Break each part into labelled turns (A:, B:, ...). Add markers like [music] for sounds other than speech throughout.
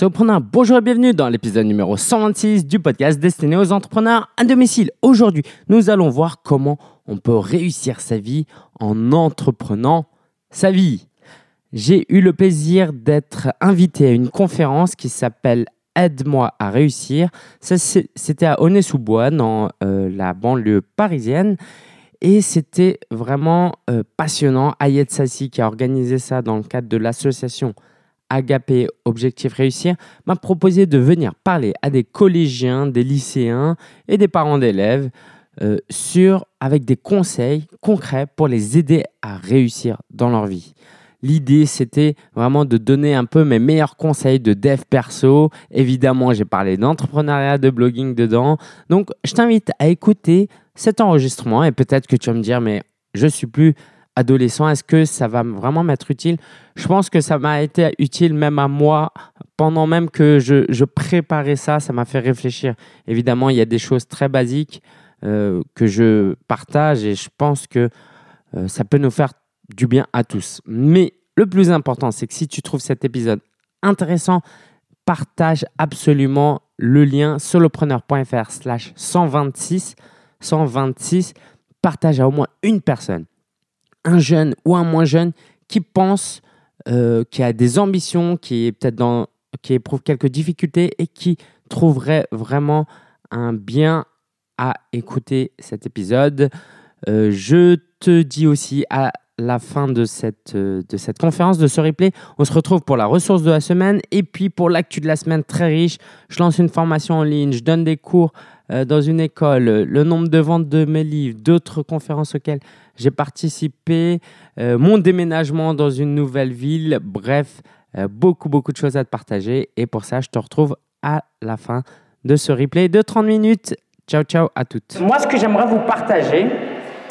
A: Bonjour et bienvenue dans l'épisode numéro 126 du podcast destiné aux entrepreneurs à domicile. Aujourd'hui, nous allons voir comment on peut réussir sa vie en entreprenant sa vie. J'ai eu le plaisir d'être invité à une conférence qui s'appelle Aide-moi à réussir. C'était à Aulnay-sous-Bois, dans euh, la banlieue parisienne. Et c'était vraiment euh, passionnant. Ayed Sassi, qui a organisé ça dans le cadre de l'association Agapé Objectif Réussir, m'a proposé de venir parler à des collégiens, des lycéens et des parents d'élèves euh, avec des conseils concrets pour les aider à réussir dans leur vie. L'idée, c'était vraiment de donner un peu mes meilleurs conseils de dev perso. Évidemment, j'ai parlé d'entrepreneuriat, de blogging dedans. Donc, je t'invite à écouter cet enregistrement et peut-être que tu vas me dire, mais je suis plus adolescent, est-ce que ça va vraiment m'être utile? Je pense que ça m'a été utile même à moi pendant même que je, préparais ça, ça m'a fait réfléchir. Évidemment, il y a des choses très basiques euh, que je partage et je pense que euh, ça peut nous faire du bien à tous. Mais le plus important, c'est que si tu trouves cet épisode intéressant, partage absolument le lien solopreneur.fr slash 126 126 partage à au moins une personne un jeune ou un moins jeune qui pense, euh, qui a des ambitions, qui est peut-être dans, qui éprouve quelques difficultés et qui trouverait vraiment un bien à écouter cet épisode. Euh, je te dis aussi à la fin de cette, euh, de cette conférence, de ce replay. On se retrouve pour la ressource de la semaine et puis pour l'actu de la semaine très riche. Je lance une formation en ligne, je donne des cours euh, dans une école, le nombre de ventes de mes livres, d'autres conférences auxquelles j'ai participé, euh, mon déménagement dans une nouvelle ville, bref, beaucoup, beaucoup de choses à te partager. Et pour ça, je te retrouve à la fin de ce replay de 30 minutes. Ciao, ciao à toutes.
B: Moi, ce que j'aimerais vous partager,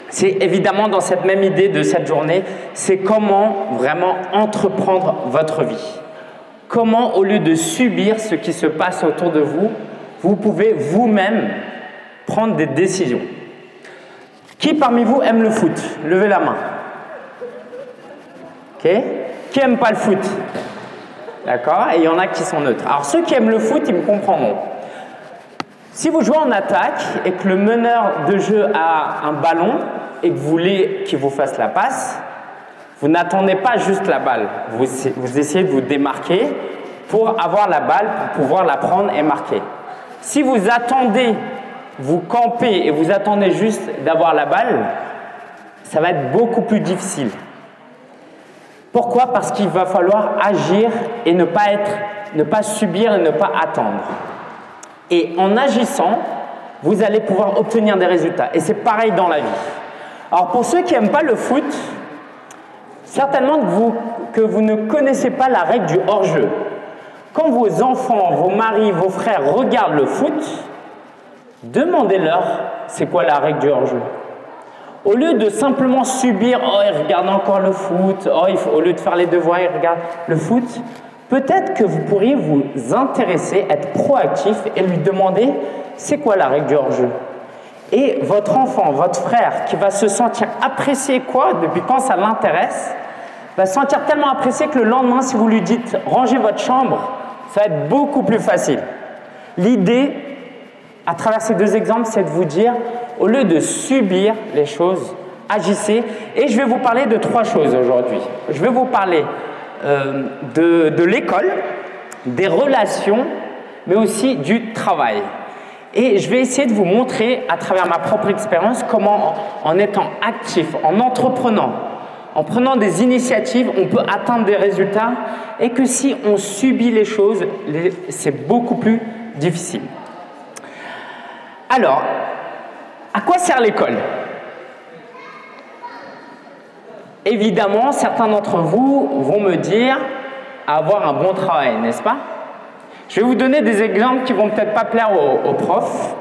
B: c'est évidemment dans cette même idée de cette journée, c'est comment vraiment entreprendre votre vie. Comment, au lieu de subir ce qui se passe autour de vous, vous pouvez vous-même prendre des décisions. Qui parmi vous aime le foot? Levez la main. Ok? Qui aime pas le foot? D'accord? Et il y en a qui sont neutres. Alors ceux qui aiment le foot, ils me comprendront. Si vous jouez en attaque et que le meneur de jeu a un ballon et que vous voulez qu'il vous fasse la passe, vous n'attendez pas juste la balle. Vous, vous, essayez de vous démarquer pour avoir la balle, pour pouvoir la prendre et marquer. Si vous attendez, vous campez et vous attendez juste d'avoir la balle, ça va être beaucoup plus difficile. Pourquoi? Parce qu'il va falloir agir et ne pas être, ne pas subir et ne pas attendre. Et en agissant, vous allez pouvoir obtenir des résultats. Et c'est pareil dans la vie. Alors pour ceux qui n'aiment pas le foot, certainement que vous, que vous ne connaissez pas la règle du hors-jeu. Quand vos enfants, vos maris, vos frères regardent le foot, demandez-leur c'est quoi la règle du hors-jeu? Au lieu de simplement subir, oh, ils regardent encore le foot, oh, il au lieu de faire les devoirs, ils regardent le foot, Peut-être que vous pourriez vous intéresser, être proactif et lui demander c'est quoi la règle du hors-jeu? Et votre enfant, votre frère, qui va se sentir apprécié quoi depuis quand ça l'intéresse, va se sentir tellement apprécié que le lendemain, si vous lui dites rangez votre chambre, ça va être beaucoup plus facile. L'idée, à travers ces deux exemples, c'est de vous dire, au lieu de subir les choses, agissez. Et je vais vous parler de trois choses aujourd'hui. Je vais vous parler euh, de, l'école, des relations, mais aussi du travail. Et je vais essayer de vous montrer à travers ma propre expérience comment en étant actif, en entreprenant, en prenant des initiatives, on peut atteindre des résultats et que si on subit les choses, c'est beaucoup plus difficile. Alors, à quoi sert l'école? Évidemment, certains d'entre vous vont me dire avoir un bon travail, n'est-ce pas? Je vais vous donner des exemples qui vont peut-être pas plaire aux, profs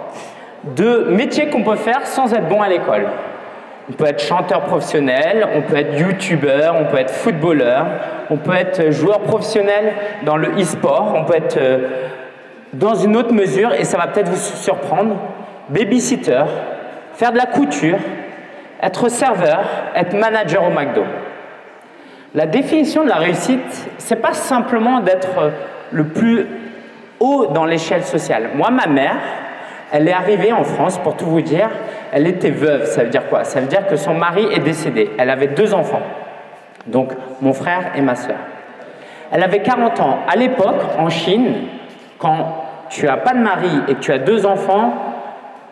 B: de métiers qu'on peut faire sans être bon à l'école. On peut être chanteur professionnel, on peut être youtubeur, on peut être footballeur, on peut être joueur professionnel dans le e-sport, on peut être euh, dans une autre mesure, et ça va peut-être vous surprendre, babysitter, faire de la couture, être serveur, être manager au McDo. La définition de la réussite, c'est pas simplement d'être le plus haut dans l'échelle sociale. Moi, ma mère, elle est arrivée en France, pour tout vous dire, elle était veuve. Ça veut dire quoi? Ça veut dire que son mari est décédé. Elle avait deux enfants, donc mon frère et ma soeur. Elle avait 40 ans. À l'époque, en Chine, quand tu n'as pas de mari et que tu as deux enfants,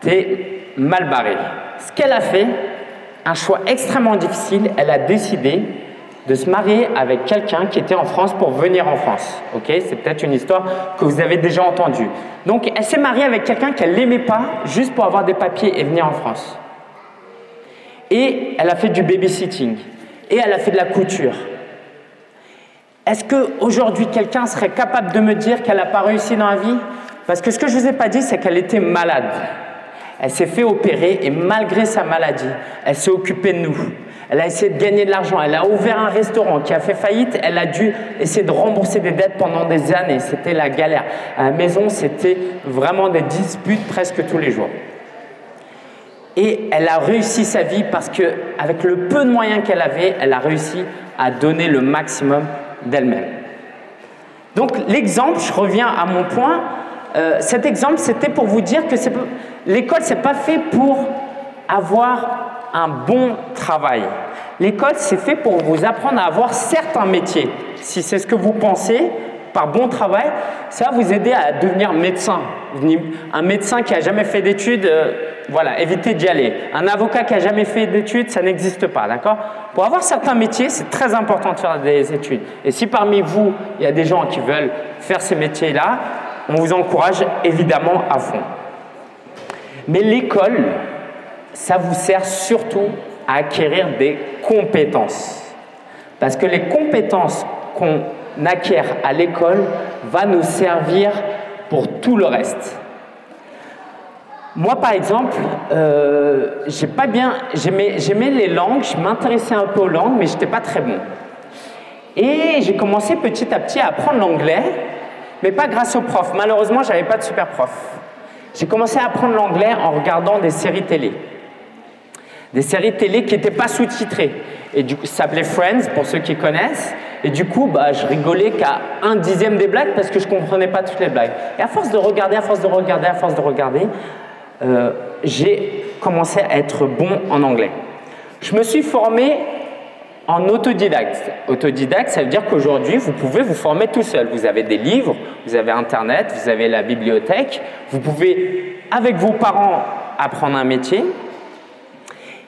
B: tu es mal barré. Ce qu'elle a fait, un choix extrêmement difficile, elle a décidé de se marier avec quelqu'un qui était en France pour venir en France. Ok, c'est peut-être une histoire que vous avez déjà entendue. Donc, elle s'est mariée avec quelqu'un qu'elle n'aimait pas, juste pour avoir des papiers et venir en France. Et elle a fait du babysitting. Et elle a fait de la couture. Est-ce qu'aujourd'hui, quelqu'un serait capable de me dire qu'elle n'a pas réussi dans la vie? Parce que ce que je ne vous ai pas dit, c'est qu'elle était malade. Elle s'est fait opérer et malgré sa maladie, elle s'est occupée de nous. Elle a essayé de gagner de l'argent. Elle a ouvert un restaurant qui a fait faillite. Elle a dû essayer de rembourser des dettes pendant des années. C'était la galère. À la maison, c'était vraiment des disputes presque tous les jours. Et elle a réussi sa vie parce que, avec le peu de moyens qu'elle avait, elle a réussi à donner le maximum d'elle-même. Donc l'exemple, je reviens à mon point, euh, cet exemple, c'était pour vous dire que l'école, c'est pas fait pour avoir un bon L'école, c'est fait pour vous apprendre à avoir certains métiers. Si c'est ce que vous pensez, par bon travail, ça va vous aider à devenir médecin. Un médecin qui a jamais fait d'études, euh, voilà, évitez d'y aller. Un avocat qui a jamais fait d'études, ça n'existe pas, d'accord? Pour avoir certains métiers, c'est très important de faire des études. Et si parmi vous, il y a des gens qui veulent faire ces métiers-là, on vous encourage évidemment à fond. Mais l'école, ça vous sert surtout à acquérir des compétences. Parce que les compétences qu'on acquiert à l'école va nous servir pour tout le reste. Moi, par exemple, euh, j'ai pas bien, j'aimais les langues, je m'intéressais un peu aux langues, mais j'étais pas très bon. Et j'ai commencé petit à petit à apprendre l'anglais mais pas grâce au prof. Malheureusement, j'avais pas de super prof. J'ai commencé à apprendre l'anglais en regardant des séries télé. Des séries télé qui n'étaient pas sous-titrées. Et du coup, ça s'appelait Friends, pour ceux qui connaissent. Et du coup, bah, je rigolais qu'à un dixième des blagues parce que je ne comprenais pas toutes les blagues. Et à force de regarder, à force de regarder, à force de regarder, euh, j'ai commencé à être bon en anglais. Je me suis formé en autodidacte. Autodidacte, ça veut dire qu'aujourd'hui, vous pouvez vous former tout seul. Vous avez des livres, vous avez Internet, vous avez la bibliothèque. Vous pouvez, avec vos parents, apprendre un métier.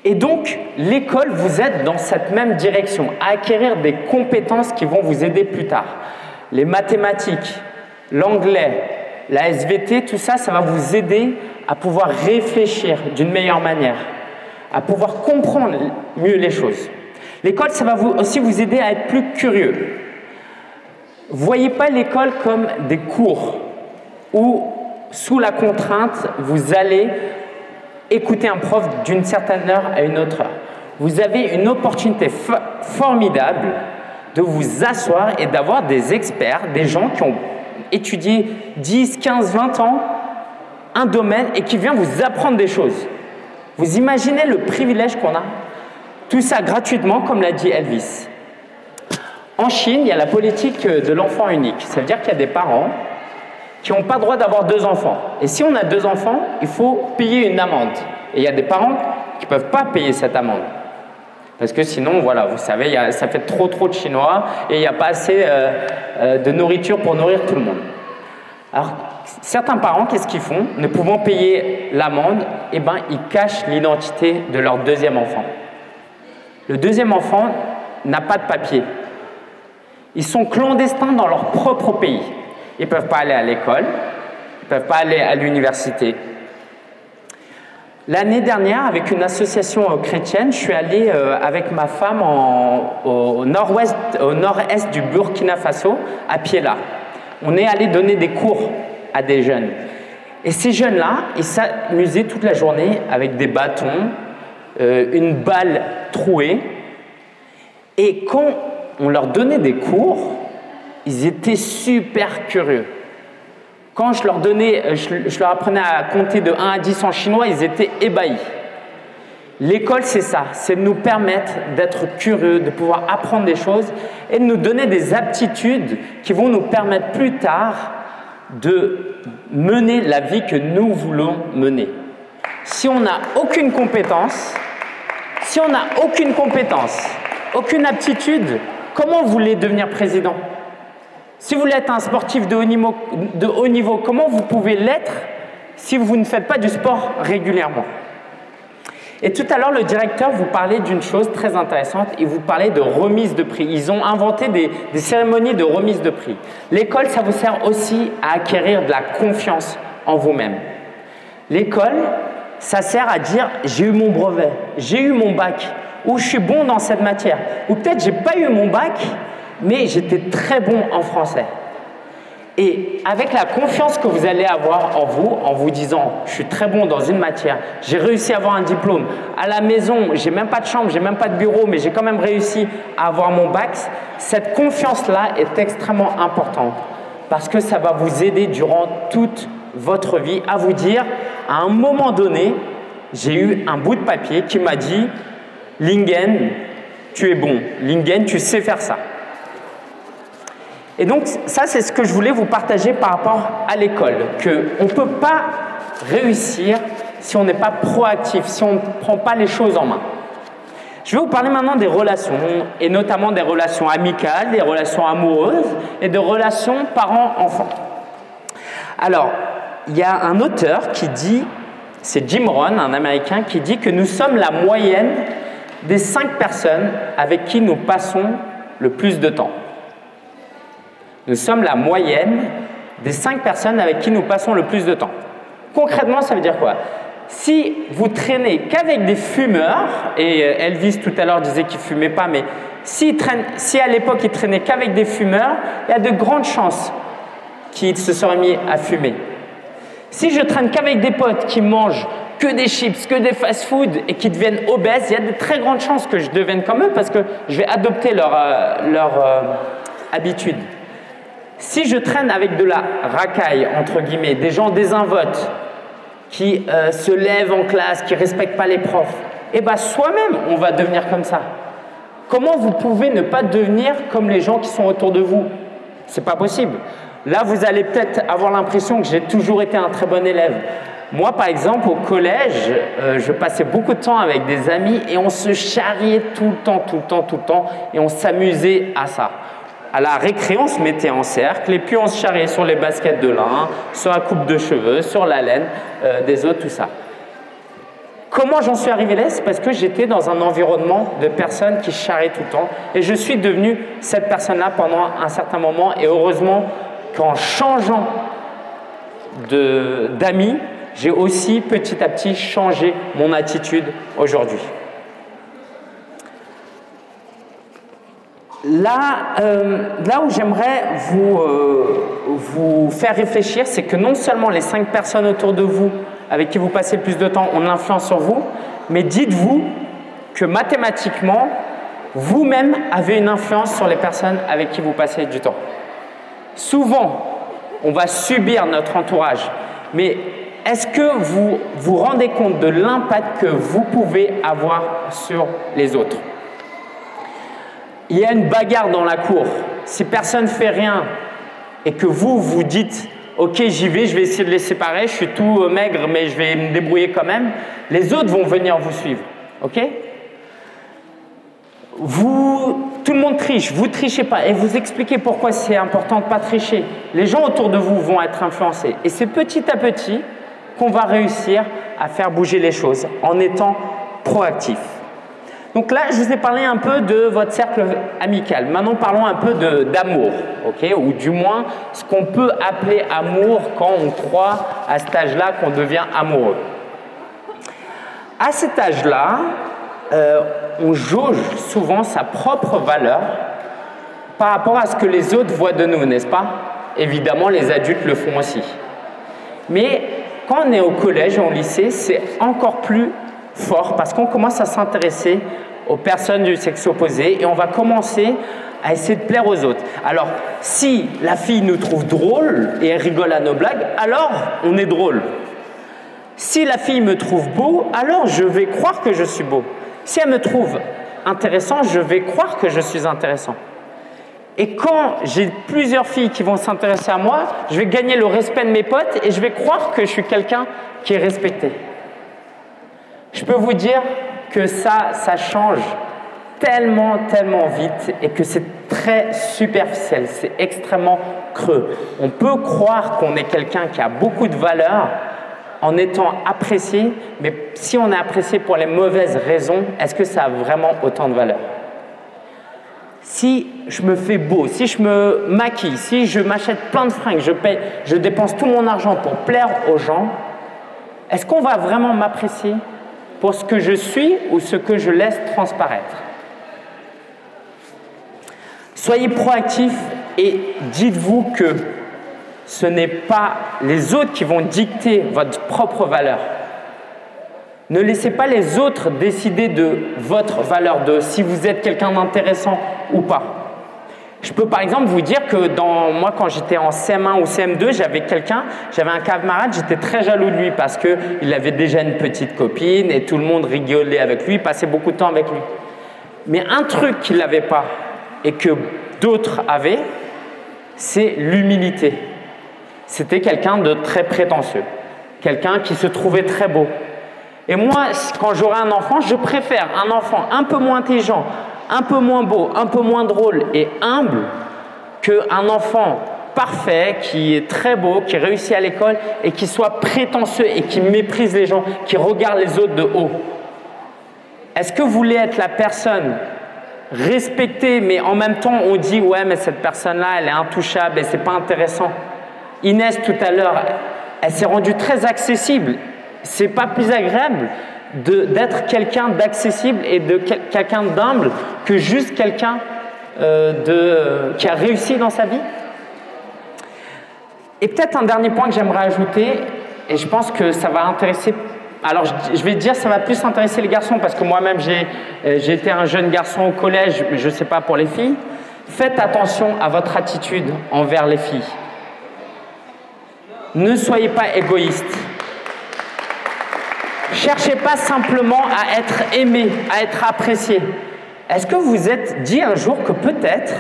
B: Et donc, l'école vous aide dans cette même direction, à acquérir des compétences qui vont vous aider plus tard. Les mathématiques, l'anglais, la SVT, tout ça, ça va vous aider à pouvoir réfléchir d'une meilleure manière, à pouvoir comprendre mieux les choses. L'école, ça va aussi vous aider à être plus curieux. Voyez pas l'école comme des cours où, sous la contrainte, vous allez écouter un prof d'une certaine heure à une autre heure. Vous avez une opportunité formidable de vous asseoir et d'avoir des experts, des gens qui ont étudié 10, 15, 20 ans un domaine et qui viennent vous apprendre des choses. Vous imaginez le privilège qu'on a? Tout ça gratuitement, comme l'a dit Elvis. En Chine, il y a la politique de l'enfant unique. Ça veut dire qu'il y a des parents qui n'ont pas le droit d'avoir deux enfants. Et si on a deux enfants, il faut payer une amende. Et il y a des parents qui ne peuvent pas payer cette amende. Parce que sinon, voilà, vous savez, ça fait trop trop de Chinois et il n'y a pas assez euh, euh, de nourriture pour nourrir tout le monde. Alors, certains parents, qu'est-ce qu'ils font? Ne pouvant payer l'amende, eh ben, ils cachent l'identité de leur deuxième enfant. Le deuxième enfant n'a pas de papier. Ils sont clandestins dans leur propre pays. Ils ne peuvent pas aller à l'école, ils ne peuvent pas aller à l'université. L'année dernière, avec une association chrétienne, je suis allé euh, avec ma femme au nord-est du Burkina Faso, à Piela. On est allé donner des cours à des jeunes. Et ces jeunes-là, ils s'amusaient toute la journée avec des bâtons, euh, une balle trouée. Et quand on leur donnait des cours, ils étaient super curieux. Quand je leur donnais, euh, je, leur apprenais à compter de 1 à 10 en chinois, ils étaient ébahis. L'école, c'est ça, c'est de nous permettre d'être curieux, de pouvoir apprendre des choses et de nous donner des aptitudes qui vont nous permettre plus tard de mener la vie que nous voulons mener. Si on n'a aucune compétence, si on n'a aucune compétence, aucune aptitude, comment vous voulez devenir président? Si vous être un sportif de haut niveau, de haut niveau comment vous pouvez l'être si vous ne faites pas du sport régulièrement? Et tout à l'heure, le directeur vous parlait d'une chose très intéressante. Il vous parlait de remise de prix. Ils ont inventé des, cérémonies de remise de prix. L'école, ça vous sert aussi à acquérir de la confiance en vous-même. L'école, ça sert à dire j'ai eu mon brevet, j'ai eu mon bac, ou je suis bon dans cette matière, ou peut-être j'ai pas eu mon bac, mais j'étais très bon en français. Et avec la confiance que vous allez avoir en vous, en vous disant je suis très bon dans une matière, j'ai réussi à avoir un diplôme, à la maison, j'ai même pas de chambre, j'ai même pas de bureau, mais j'ai quand même réussi à avoir mon bac, cette confiance-là est extrêmement importante parce que ça va vous aider durant toute votre vie à vous dire à un moment donné, j'ai eu un bout de papier qui m'a dit Lingen, tu es bon, Lingen, tu sais faire ça. Et donc ça, c'est ce que je voulais vous partager par rapport à l'école, qu'on ne peut pas réussir si on n'est pas proactif, si on ne prend pas les choses en main. Je vais vous parler maintenant des relations, et notamment des relations amicales, des relations amoureuses et des relations parents-enfants. Alors, il y a un auteur qui dit, c'est Jim Rohn, un Américain, qui dit que nous sommes la moyenne des cinq personnes avec qui nous passons le plus de temps. Nous sommes la moyenne des cinq personnes avec qui nous passons le plus de temps. Concrètement, ça veut dire quoi? Si vous traînez qu'avec des fumeurs, et euh, Elvis tout à l'heure disait qu'il fumait pas, mais si, à l'époque il traînait qu'avec des fumeurs, il y a de grandes chances qu'il se serait mis à fumer. Si je traîne qu'avec des potes qui mangent que des chips, que des fast-food et qui deviennent obèses, il y a de très grandes chances que je devienne comme eux parce que je vais adopter leur, euh, euh, habitude. Si je traîne avec de la racaille, entre guillemets, des gens désinvotes, qui euh, se lèvent en classe, qui respectent pas les profs, eh bien soi-même, on va devenir comme ça. Comment vous pouvez ne pas devenir comme les gens qui sont autour de vous? C'est pas possible. Là, vous allez peut-être avoir l'impression que j'ai toujours été un très bon élève. Moi, par exemple, au collège, euh, je passais beaucoup de temps avec des amis et on se charriait tout le temps, tout le temps, tout le temps, et on s'amusait à ça à la récré, on se mettait en cercle et puis on se charriait sur les baskets de lin, sur la coupe de cheveux, sur la laine euh, des autres, tout ça. Comment j'en suis arrivé là? C'est parce que j'étais dans un environnement de personnes qui charriaient tout le temps et je suis devenu cette personne-là pendant un certain moment et heureusement qu'en changeant d'amis, j'ai aussi petit à petit changé mon attitude aujourd'hui. Là, euh, là où j'aimerais vous, euh, vous faire réfléchir, c'est que non seulement les cinq personnes autour de vous avec qui vous passez le plus de temps ont une influence sur vous, mais dites-vous que mathématiquement, vous-même avez une influence sur les personnes avec qui vous passez du temps. Souvent, on va subir notre entourage, mais est-ce que vous vous rendez compte de l'impact que vous pouvez avoir sur les autres? Il y a une bagarre dans la cour, si personne ne fait rien et que vous, vous dites Ok, j'y vais, je vais essayer de les séparer, je suis tout euh, maigre, mais je vais me débrouiller quand même, les autres vont venir vous suivre. Ok? Vous, tout le monde triche, vous trichez pas et vous expliquez pourquoi c'est important de pas tricher. Les gens autour de vous vont être influencés et c'est petit à petit qu'on va réussir à faire bouger les choses en étant proactif. Donc là, je vous ai parlé un peu de votre cercle amical. Maintenant, parlons un peu d'amour, ok? Ou du moins, ce qu'on peut appeler amour quand on croit à cet âge-là qu'on devient amoureux. À cet âge-là, euh, on jauge souvent sa propre valeur par rapport à ce que les autres voient de nous, n'est-ce pas? Évidemment, les adultes le font aussi. Mais quand on est au collège, au lycée, c'est encore plus fort parce qu'on commence à s'intéresser aux personnes du sexe opposé et on va commencer à essayer de plaire aux autres. Alors, si la fille nous trouve drôle et elle rigole à nos blagues, alors on est drôle. Si la fille me trouve beau, alors je vais croire que je suis beau. Si elle me trouve intéressant, je vais croire que je suis intéressant. Et quand j'ai plusieurs filles qui vont s'intéresser à moi, je vais gagner le respect de mes potes et je vais croire que je suis quelqu'un qui est respecté. Je peux vous dire que ça, ça change tellement, tellement vite et que c'est très superficiel, c'est extrêmement creux. On peut croire qu'on est quelqu'un qui a beaucoup de valeur en étant apprécié, mais si on est apprécié pour les mauvaises raisons, est-ce que ça a vraiment autant de valeur? Si je me fais beau, si je me maquille, si je m'achète plein de fringues, je, je dépense tout mon argent pour plaire aux gens, est-ce qu'on va vraiment m'apprécier? Pour ce que je suis ou ce que je laisse transparaître Soyez proactif et dites-vous que ce n'est pas les autres qui vont dicter votre propre valeur. Ne laissez pas les autres décider de votre valeur, de si vous êtes quelqu'un d'intéressant ou pas. Je peux par exemple vous dire que dans, moi, quand j'étais en CM1 ou CM2, j'avais quelqu'un, j'avais un camarade, j'étais très jaloux de lui parce qu'il avait déjà une petite copine et tout le monde rigolait avec lui, passait beaucoup de temps avec lui. Mais un truc qu'il n'avait pas et que d'autres avaient, c'est l'humilité. C'était quelqu'un de très prétentieux, quelqu'un qui se trouvait très beau. Et moi, quand j'aurai un enfant, je préfère un enfant un peu moins intelligent, un peu moins beau, un peu moins drôle et humble qu'un enfant parfait, qui est très beau, qui réussit à l'école et qui soit prétentieux et qui méprise les gens, qui regarde les autres de haut. Est-ce que vous voulez être la personne respectée, mais en même temps on dit ouais mais cette personne-là elle est intouchable et c'est pas intéressant Inès tout à l'heure, elle s'est rendue très accessible. C'est pas plus agréable d'être quelqu'un d'accessible et de quelqu'un d'humble que juste quelqu'un euh, qui a réussi dans sa vie. Et peut-être un dernier point que j'aimerais ajouter, et je pense que ça va intéresser. Alors, je, vais dire, ça va plus intéresser les garçons parce que moi-même, j'ai euh, été un jeune garçon au collège, mais je ne sais pas pour les filles. Faites attention à votre attitude envers les filles. Ne soyez pas égoïste. Cherchez pas simplement à être aimé, à être apprécié. Est-ce que vous êtes dit un jour que peut-être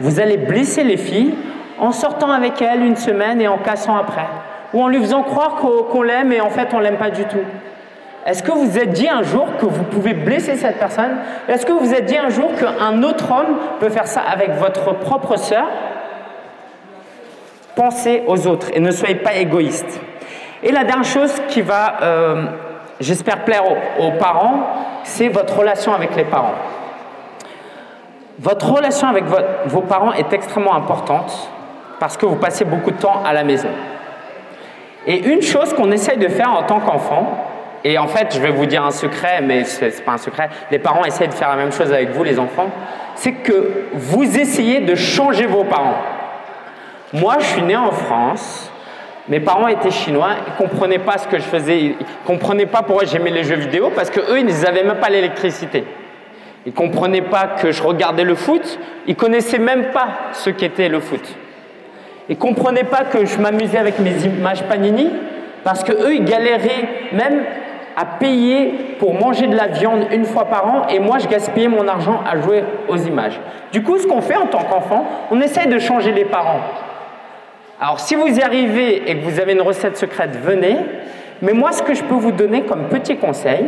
B: vous allez blesser les filles en sortant avec elles une semaine et en cassant après? Ou en lui faisant croire qu'on l'aime et en fait on l'aime pas du tout? Est-ce que vous êtes dit un jour que vous pouvez blesser cette personne? Est-ce que vous êtes dit un jour qu'un autre homme peut faire ça avec votre propre sœur? Pensez aux autres et ne soyez pas égoïste. Et la dernière chose qui va, euh, j'espère, plaire aux, parents, c'est votre relation avec les parents. Votre relation avec vos parents est extrêmement importante parce que vous passez beaucoup de temps à la maison. Et une chose qu'on essaye de faire en tant qu'enfant, et en fait, je vais vous dire un secret, mais ce n'est pas un secret, les parents essayent de faire la même chose avec vous, les enfants, c'est que vous essayez de changer vos parents. Moi, je suis né en France. Mes parents étaient chinois, ils ne comprenaient pas ce que je faisais, ils ne comprenaient pas pourquoi j'aimais les jeux vidéo, parce qu'eux, ils n'avaient même pas l'électricité. Ils ne comprenaient pas que je regardais le foot, ils connaissaient même pas ce qu'était le foot. Ils comprenaient pas que je m'amusais avec mes images Panini, parce qu'eux, ils galéraient même à payer pour manger de la viande une fois par an, et moi, je gaspillais mon argent à jouer aux images. Du coup, ce qu'on fait en tant qu'enfant, on essaye de changer les parents. Alors si vous y arrivez et que vous avez une recette secrète, venez. Mais moi, ce que je peux vous donner comme petit conseil,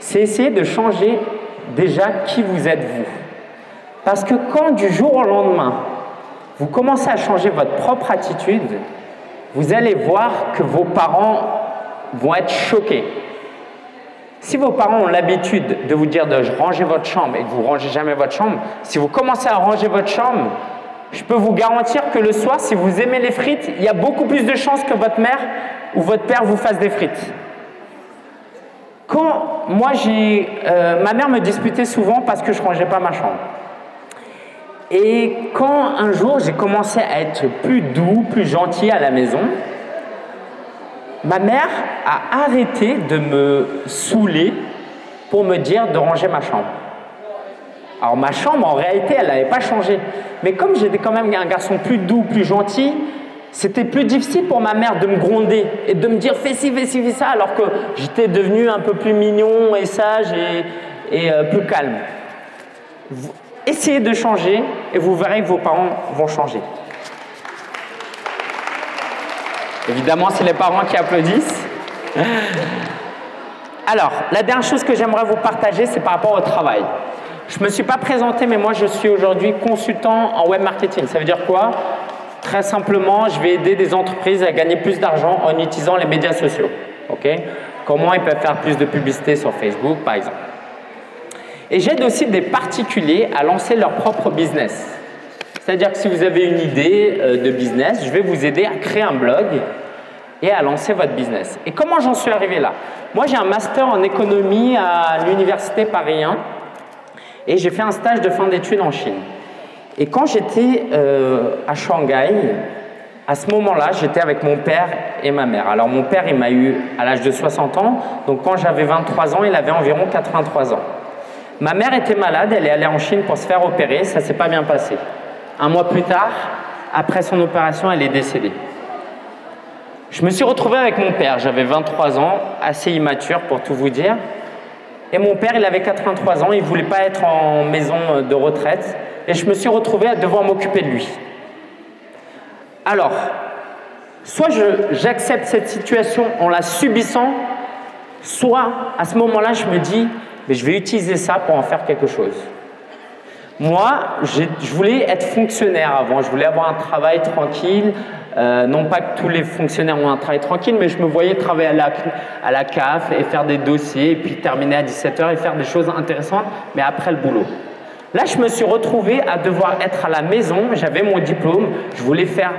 B: c'est essayer de changer déjà qui vous êtes vous. Parce que quand du jour au lendemain, vous commencez à changer votre propre attitude, vous allez voir que vos parents vont être choqués. Si vos parents ont l'habitude de vous dire de ranger votre chambre et que vous rangez jamais votre chambre, si vous commencez à ranger votre chambre, je peux vous garantir que le soir, si vous aimez les frites, il y a beaucoup plus de chances que votre mère ou votre père vous fasse des frites. Quand moi, j'ai, euh, ma mère me disputait souvent parce que je rangeais pas ma chambre. Et quand un jour j'ai commencé à être plus doux, plus gentil à la maison, ma mère a arrêté de me saouler pour me dire de ranger ma chambre. Alors ma chambre, en réalité, elle n'avait pas changé. Mais comme j'étais quand même un garçon plus doux, plus gentil, c'était plus difficile pour ma mère de me gronder et de me dire fais ci, fais ci, fais ça, alors que j'étais devenu un peu plus mignon et sage et, euh, plus calme. essayez de changer et vous verrez que vos parents vont changer. Évidemment, c'est les parents qui applaudissent. [laughs] Alors, la dernière chose que j'aimerais vous partager, c'est par rapport au travail. Je ne me suis pas présenté, mais moi, je suis aujourd'hui consultant en web marketing. Ça veut dire quoi? Très simplement, je vais aider des entreprises à gagner plus d'argent en utilisant les médias sociaux. Ok? Comment ils peuvent faire plus de publicité sur Facebook, par exemple. Et j'aide aussi des particuliers à lancer leur propre business. C'est-à-dire que si vous avez une idée euh, de business, je vais vous aider à créer un blog et à lancer votre business. Et comment j'en suis arrivé là? Moi, j'ai un master en économie à l'université Paris 1 et j'ai fait un stage de fin d'études en Chine. Et quand j'étais euh, à Shanghai, à ce moment-là, j'étais avec mon père et ma mère. Alors mon père, il m'a eu à l'âge de 60 ans, donc quand j'avais 23 ans, il avait environ 83 ans. Ma mère était malade, elle est allée en Chine pour se faire opérer, ça s'est pas bien passé. Un mois plus tard, après son opération, elle est décédée. Je me suis retrouvé avec mon père, j'avais 23 ans, assez immature pour tout vous dire. Et mon père, il avait 83 ans, il ne voulait pas être en maison de retraite. Et je me suis retrouvé à devoir m'occuper de lui. Alors, soit j'accepte cette situation en la subissant, soit à ce moment-là, je me dis, mais je vais utiliser ça pour en faire quelque chose. Moi, je voulais être fonctionnaire avant, je voulais avoir un travail tranquille, euh, non pas que tous les fonctionnaires ont un travail tranquille, mais je me voyais travailler à la, CAF et faire des dossiers, et puis terminer à 17h et faire des choses intéressantes, mais après le boulot. Là, je me suis retrouvé à devoir être à la maison, j'avais mon diplôme, je voulais faire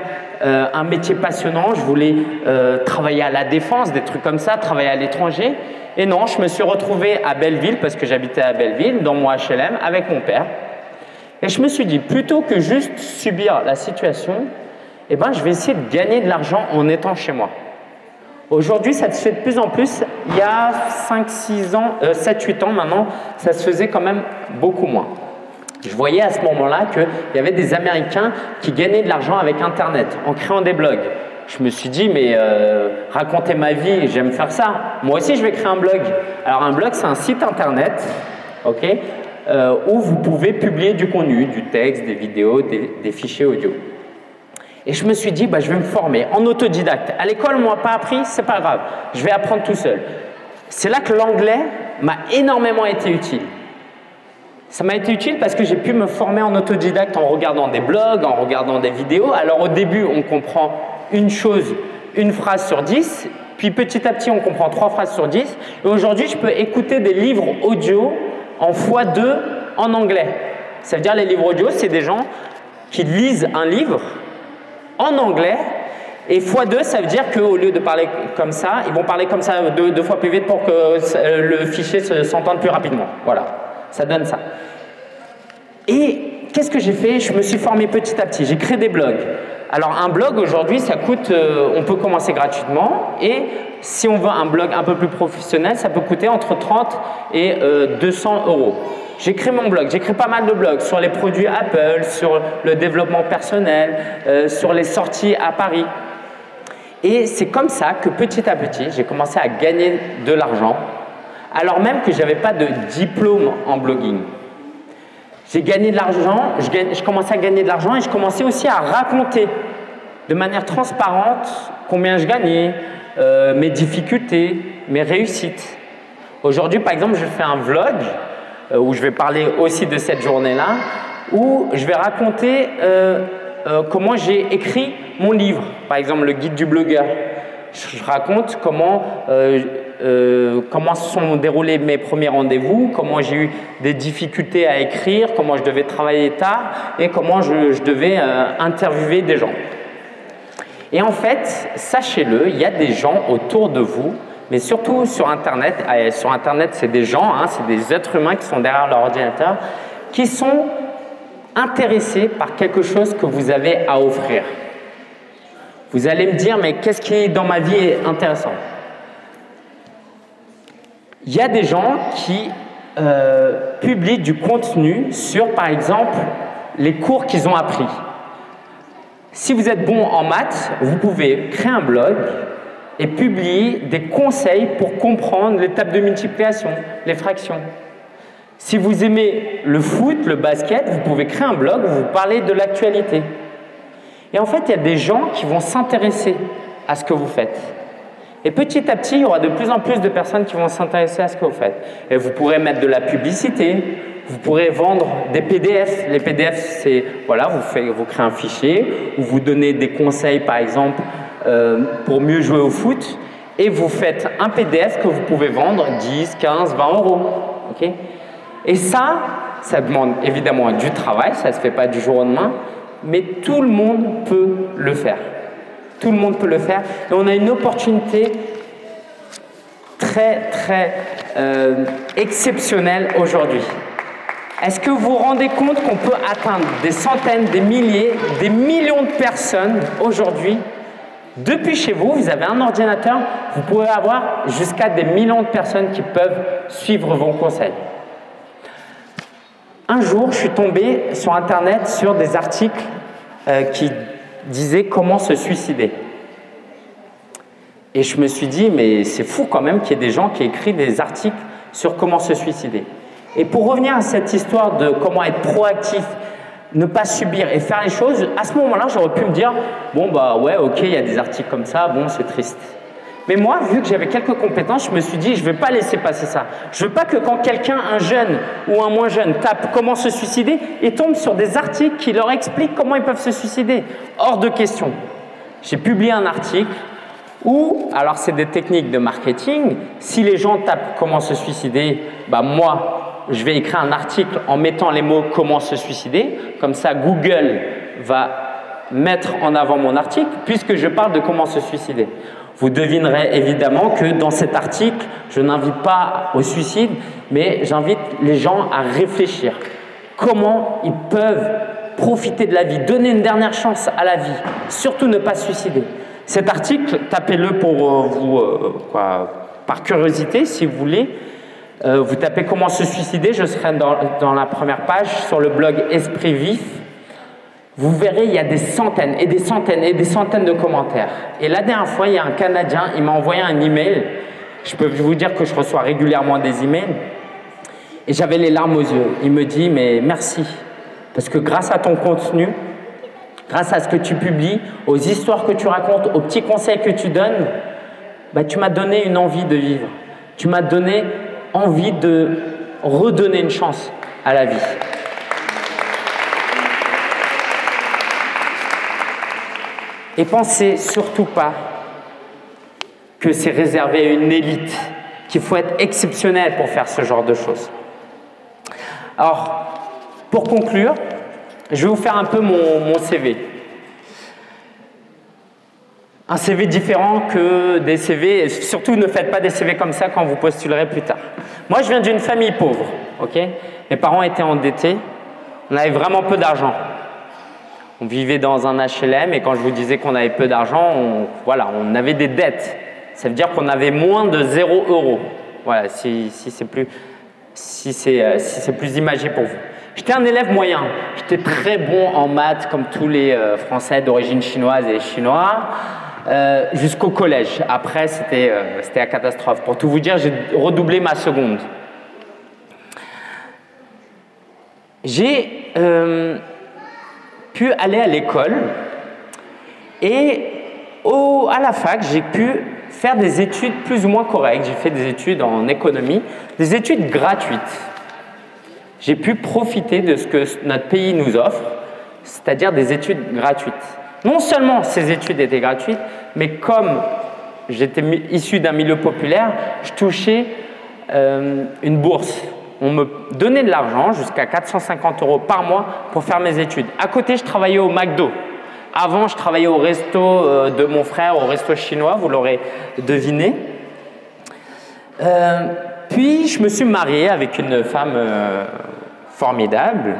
B: euh, un métier passionnant, je voulais euh, travailler à la défense, des trucs comme ça, travailler à l'étranger. Et non, je me suis retrouvé à Belleville, parce que j'habitais à Belleville, dans mon HLM, avec mon père. Et je me suis dit, plutôt que juste subir la situation, eh ben, je vais essayer de gagner de l'argent en étant chez moi. Aujourd'hui, ça se fait de plus en plus. Il y a 5, 6 ans, 7, euh, 8 ans maintenant, ça se faisait quand même beaucoup moins. Je voyais à ce moment-là qu'il y avait des Américains qui gagnaient de l'argent avec Internet, en créant des blogs. Je me suis dit, mais euh, raconter ma vie, j'aime faire ça. Moi aussi, je vais créer un blog. Alors, un blog, c'est un site Internet, ok, euh, où vous pouvez publier du contenu, du texte, des vidéos, des fichiers audio. Et je me suis dit, bah, je vais me former en autodidacte. À l'école, on m'a pas appris, c'est pas grave. Je vais apprendre tout seul. C'est là que l'anglais m'a énormément été utile. Ça m'a été utile parce que j'ai pu me former en autodidacte en regardant des blogs, en regardant des vidéos. Alors au début, on comprend une chose, une phrase sur dix, puis petit à petit, on comprend trois phrases sur dix. Et aujourd'hui, je peux écouter des livres audio en x2 en anglais. Ça veut dire les livres audio, c'est des gens qui lisent un livre en anglais. Et x2, ça veut dire qu'au lieu de parler comme ça, ils vont parler comme ça deux, fois plus vite pour que le fichier s'entende plus rapidement. Voilà, ça donne ça. Et qu'est-ce que j'ai fait? Je me suis formé petit à petit. J'ai créé des blogs. Alors un blog aujourd'hui, ça coûte, euh, on peut commencer gratuitement et si on veut un blog un peu plus professionnel, ça peut coûter entre 30 et 200 euh, euros. J'ai créé mon blog, j'ai créé pas mal de blogs sur les produits Apple, sur le développement personnel, euh, sur les sorties à Paris. Et c'est comme ça que petit à petit, j'ai commencé à gagner de l'argent, alors même que je n'avais pas de diplôme en blogging. J'ai gagné de l'argent, je, je, commençais à gagner de l'argent et je commençais aussi à raconter de manière transparente combien je gagnais, euh, mes difficultés, mes réussites. Aujourd'hui, par exemple, je fais un vlog euh, où je vais parler aussi de cette journée-là, où je vais raconter euh, comment j'ai écrit mon livre, par exemple le guide du blogueur. Je raconte comment, comment se sont déroulés mes premiers rendez-vous, comment j'ai eu des difficultés à écrire, comment je devais travailler tard et comment je, devais interviewer des gens. Et en fait, sachez-le, il y a des gens autour de vous mais surtout sur Internet. Ah, sur Internet, c'est des gens, hein, c'est des êtres humains qui sont derrière leur ordinateur, qui sont intéressés par quelque chose que vous avez à offrir. Vous allez me dire, mais qu'est-ce qui dans ma vie est intéressant? Il y a des gens qui euh, publient du contenu sur, par exemple, les cours qu'ils ont appris. Si vous êtes bon en maths, vous pouvez créer un blog et publier des conseils pour comprendre l'étape de multiplication, les fractions. Si vous aimez le foot, le basket, vous pouvez créer un blog où vous parlez de l'actualité. Et en fait, il y a des gens qui vont s'intéresser à ce que vous faites. Et petit à petit, il y aura de plus en plus de personnes qui vont s'intéresser à ce que vous faites. Et vous pourrez mettre de la publicité, vous pourrez vendre des PDF. Les PDF, c'est, voilà, vous, faites, vous créez un fichier où vous donnez des conseils, par exemple, euh, pour mieux jouer au foot. Et vous faites un PDF que vous pouvez vendre 10, 15, 20 euros. et ça, ça demande évidemment du travail, ça ne se fait pas du jour au lendemain, mais tout le monde peut le faire. Tout le monde peut le faire. Et on a une opportunité très, très euh, exceptionnelle aujourd'hui. Est-ce que vous vous rendez compte qu'on peut atteindre des centaines, des milliers, des millions de personnes aujourd'hui? Depuis chez vous, vous avez un ordinateur, vous pouvez avoir jusqu'à des millions de personnes qui peuvent suivre vos conseils. Un jour, je suis tombé sur Internet sur des articles euh, qui disaient comment se suicider. Et je me suis dit, mais c'est fou quand même qu'il y ait des gens qui écrivent des articles sur comment se suicider. Et pour revenir à cette histoire de comment être proactif, ne pas subir et faire les choses, à ce moment-là, j'aurais pu me dire, bon bah ouais, ok, il y a des articles comme ça, bon, c'est triste. Mais moi, vu que j'avais quelques compétences, je me suis dit, je ne vais pas laisser passer ça. Je ne veux pas que quand quelqu'un, un jeune ou un moins jeune, tape comment se suicider, il tombe sur des articles qui leur expliquent comment ils peuvent se suicider. Hors de question. J'ai publié un article où, alors c'est des techniques de marketing, si les gens tapent comment se suicider, bah moi, je vais écrire un article en mettant les mots comment se suicider. Comme ça, Google va mettre en avant mon article puisque je parle de comment se suicider. Vous devinerez évidemment que dans cet article, je n'invite pas au suicide, mais j'invite les gens à réfléchir. Comment ils peuvent profiter de la vie, donner une dernière chance à la vie, surtout ne pas se suicider. Cet article, tapez-le pour euh, vous, euh, quoi, par curiosité si vous voulez. Euh, vous tapez comment se suicider, je serai dans, dans la première page sur le blog Esprit Vif. Vous verrez, il y a des centaines et des centaines et des centaines de commentaires. Et la dernière fois, il y a un Canadien, il m'a envoyé un email. Je peux vous dire que je reçois régulièrement des emails. Et j'avais les larmes aux yeux. Il me dit, mais merci. Parce que grâce à ton contenu, grâce à ce que tu publies, aux histoires que tu racontes, aux petits conseils que tu donnes, bah, tu m'as donné une envie de vivre. Tu m'as donné envie de redonner une chance à la vie. Et pensez surtout pas que c'est réservé à une élite, qu'il faut être exceptionnel pour faire ce genre de choses. Alors, pour conclure, je vais vous faire un peu mon, CV. Un CV différent que des CV, surtout ne faites pas des CV comme ça quand vous postulerez plus tard. Moi, je viens d'une famille pauvre, ok? Mes parents étaient endettés, on avait vraiment peu d'argent. On vivait dans un HLM et quand je vous disais qu'on avait peu d'argent, on, voilà, on avait des dettes. Ça veut dire qu'on avait moins de 0 euros. Voilà, si, c'est plus, si c'est, euh, si plus imagé pour vous. J'étais un élève moyen. J'étais très bon en maths, comme tous les euh, Français d'origine chinoise et chinois, euh, jusqu'au collège. Après, c'était, c'était la catastrophe. Pour tout vous dire, j'ai redoublé ma seconde. J'ai pu aller à l'école et à la fac, j'ai pu faire des études plus ou moins correctes. J'ai fait des études en économie, des études gratuites. J'ai pu profiter de ce que notre pays nous offre, c'est-à-dire des études gratuites. Non seulement ces études étaient gratuites, mais comme j'étais issu d'un milieu populaire, je touchais euh, une bourse on me donnait de l'argent, jusqu'à 450 euros par mois, pour faire mes études. À côté, je travaillais au McDo. Avant, je travaillais au resto euh, de mon frère, au resto chinois, vous l'aurez deviné. Euh, puis, je me suis marié avec une femme euh, formidable.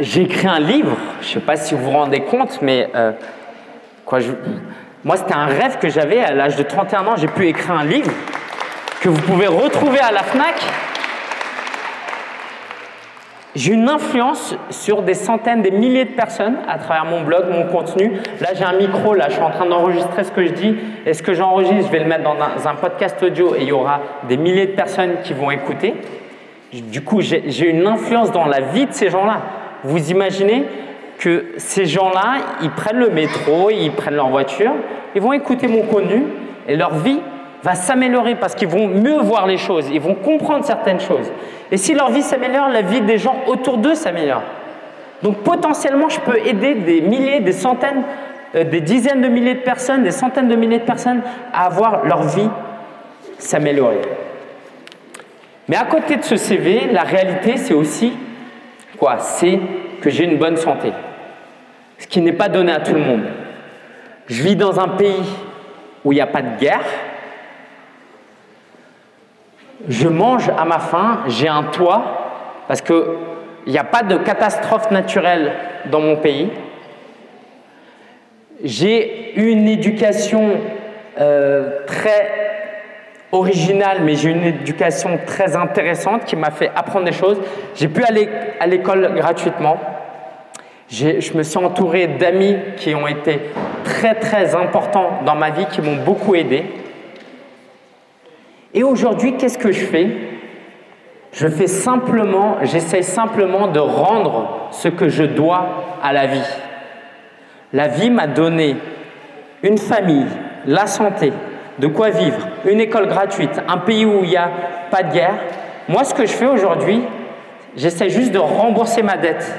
B: J'ai écrit un livre, je ne sais pas si vous vous rendez compte, mais moi, c'était un rêve que j'avais à l'âge de 31 ans. J'ai pu écrire un livre que vous pouvez retrouver à la FNAC. j'ai une influence sur des centaines, des milliers de personnes à travers mon blog, mon contenu. Là, j'ai un micro, là, je suis en train d'enregistrer ce que je dis. Et ce que j'enregistre, je vais le mettre dans un, podcast audio et il y aura des milliers de personnes qui vont écouter. Du coup, j'ai une influence dans la vie de ces gens-là. Vous imaginez que ces gens-là, ils prennent le métro, ils prennent leur voiture, ils vont écouter mon contenu et leur vie va s'améliorer parce qu'ils vont mieux voir les choses, ils vont comprendre certaines choses. Et si leur vie s'améliore, la vie des gens autour d'eux s'améliore. Donc potentiellement, je peux aider des milliers, des centaines, euh, des dizaines de milliers de personnes, des centaines de milliers de personnes à avoir leur vie s'améliorer. Mais à côté de ce CV, la réalité, c'est aussi quoi? C'est que j'ai une bonne santé. Ce qui n'est pas donné à tout le monde. Je vis dans un pays où il n'y a pas de guerre, je mange à ma faim, j'ai un toit, parce qu'il n'y a pas de catastrophe naturelle dans mon pays. J'ai une éducation euh, très originale, mais j'ai une éducation très intéressante qui m'a fait apprendre des choses. J'ai pu aller à l'école gratuitement. Je me suis entouré d'amis qui ont été très très importants dans ma vie, qui m'ont beaucoup aidé. Et aujourd'hui, qu'est-ce que je fais? Je fais simplement, j'essaie simplement de rendre ce que je dois à la vie. La vie m'a donné une famille, la santé, de quoi vivre, une école gratuite, un pays où il n'y a pas de guerre. Moi, ce que je fais aujourd'hui, j'essaie juste de rembourser ma dette.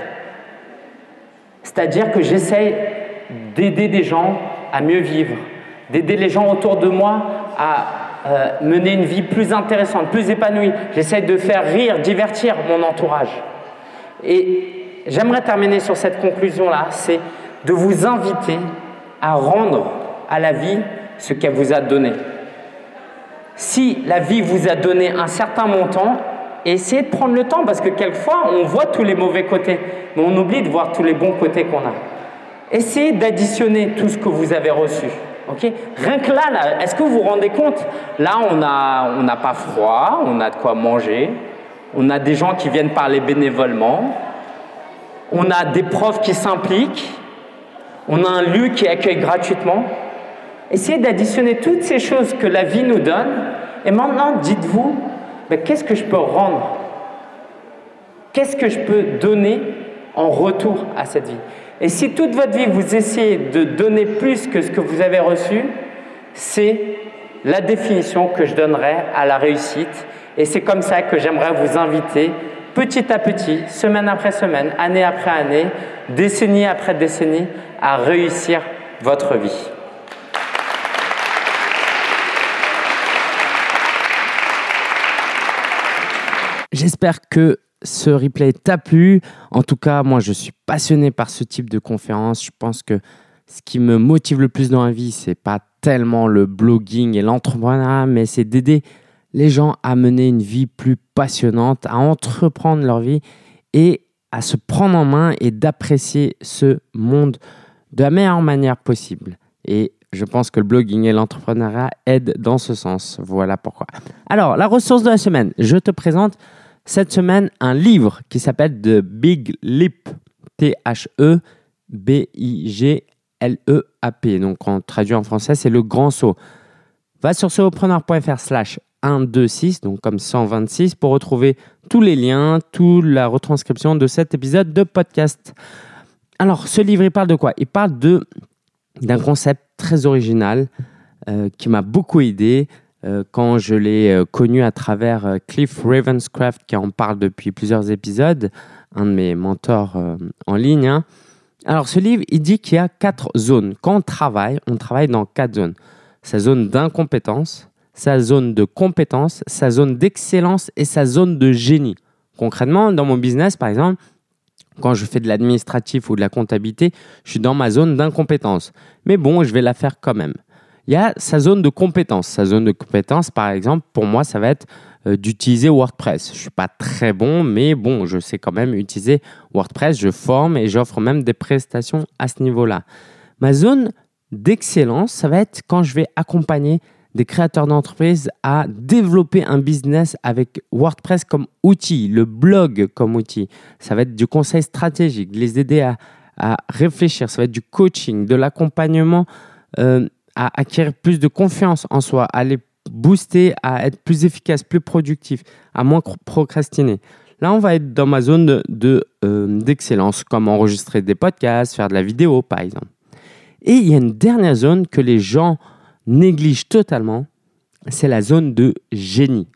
B: C'est-à-dire que j'essaie d'aider des gens à mieux vivre, d'aider les gens autour de moi à euh, mener une vie plus intéressante, plus épanouie. J'essaie de faire rire, divertir mon entourage. Et j'aimerais terminer sur cette conclusion-là, c'est de vous inviter à rendre à la vie ce qu'elle vous a donné. Si la vie vous a donné un certain montant, essayez de prendre le temps parce que quelquefois on voit tous les mauvais côtés, mais on oublie de voir tous les bons côtés qu'on a. Essayez d'additionner tout ce que vous avez reçu. Rien que là, est-ce que vous vous rendez compte? Là, on n'a on pas froid, on a de quoi manger, on a des gens qui viennent parler bénévolement, on a des profs qui s'impliquent, on a un lieu qui accueille gratuitement. Essayez d'additionner toutes ces choses que la vie nous donne. Et maintenant dites-vous, qu'est-ce que je peux rendre? Qu'est-ce que je peux donner en retour à cette vie? Et si toute votre vie, vous essayez de donner plus que ce que vous avez reçu, c'est la définition que je donnerai à la réussite. Et c'est comme ça que j'aimerais vous inviter petit à petit, semaine après semaine, année après année, décennie après décennie, à réussir votre vie.
A: J'espère que ce replay t'a plu. En tout cas, moi, je suis passionné par ce type de conférence. Je pense que ce qui me motive le plus dans la vie, c'est pas tellement le blogging et l'entrepreneuriat, mais c'est d'aider les gens à mener une vie plus passionnante, à entreprendre leur vie et à se prendre en main et d'apprécier ce monde de la meilleure manière possible. Et je pense que le blogging et l'entrepreneuriat aident dans ce sens. Voilà pourquoi. Alors, la ressource de la semaine, je te présente cette semaine un livre qui s'appelle The Big Leap, T-H-E-B-I-G-L-E-A-P. Donc, en traduit en français, c'est le grand saut. Va sur solopreneur.fr slash 126, donc comme 126, pour retrouver tous les liens, toute la retranscription de cet épisode de podcast. Alors, ce livre, il parle de quoi? Il parle d'un concept très original euh, qui m'a beaucoup aidé. Euh, quand je l'ai euh, connu à travers euh, Cliff Ravenscraft, qui en parle depuis plusieurs épisodes, un de mes mentors en ligne. Hein. Alors, ce livre, il dit qu'il y a quatre zones. Quand on travaille, on travaille dans quatre zones. Sa zone d'incompétence, sa zone de compétence, sa zone d'excellence et sa zone de génie. Concrètement, dans mon business, par exemple, quand je fais de l'administratif ou de la comptabilité, je suis dans ma zone d'incompétence. Mais bon, je vais la faire quand même. Il y a sa zone de compétence. Sa zone de compétence, par exemple, pour moi, ça va être euh, d'utiliser WordPress. Je suis pas très bon, mais bon, je sais quand même utiliser WordPress. Je forme et j'offre même des prestations à ce niveau-là. Ma zone d'excellence, ça va être quand je vais accompagner des créateurs d'entreprises à développer un business avec WordPress comme outil, le blog comme outil. Ça va être du conseil stratégique, les aider à, réfléchir, ça va être du coaching, de l'accompagnement euh, à acquérir plus de confiance en soi, à les booster, à être plus efficace, plus productif, à moins procrastiner. Là, on va être dans ma zone euh, d'excellence, de, comme enregistrer des podcasts, faire de la vidéo, par exemple. Et il y a une dernière zone que les gens négligent totalement, c'est la zone de génie.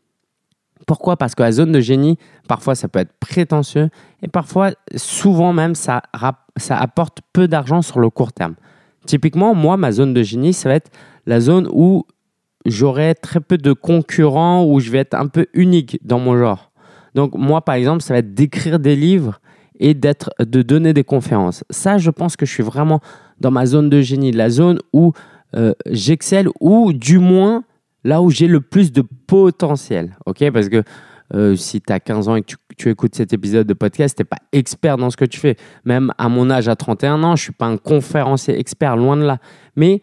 A: Pourquoi? Parce que la zone de génie, parfois, ça peut être prétentieux et parfois, souvent même, ça, ça apporte peu d'argent sur le court terme. Typiquement, moi, ma zone de génie, ça va être la zone où j'aurai très peu de concurrents, où je vais être un peu unique dans mon genre. Donc moi, par exemple, ça va être d'écrire des livres et d'être, de donner des conférences. Ça, je pense que je suis vraiment dans ma zone de génie, la zone où euh, j'excelle ou du moins là où j'ai le plus de potentiel. ok? Parce que euh, si tu as 15 ans et que tu, écoutes cet épisode de podcast, tu n'es pas expert dans ce que tu fais. Même à mon âge, à 31 ans, je ne suis pas un conférencier expert, loin de là. Mais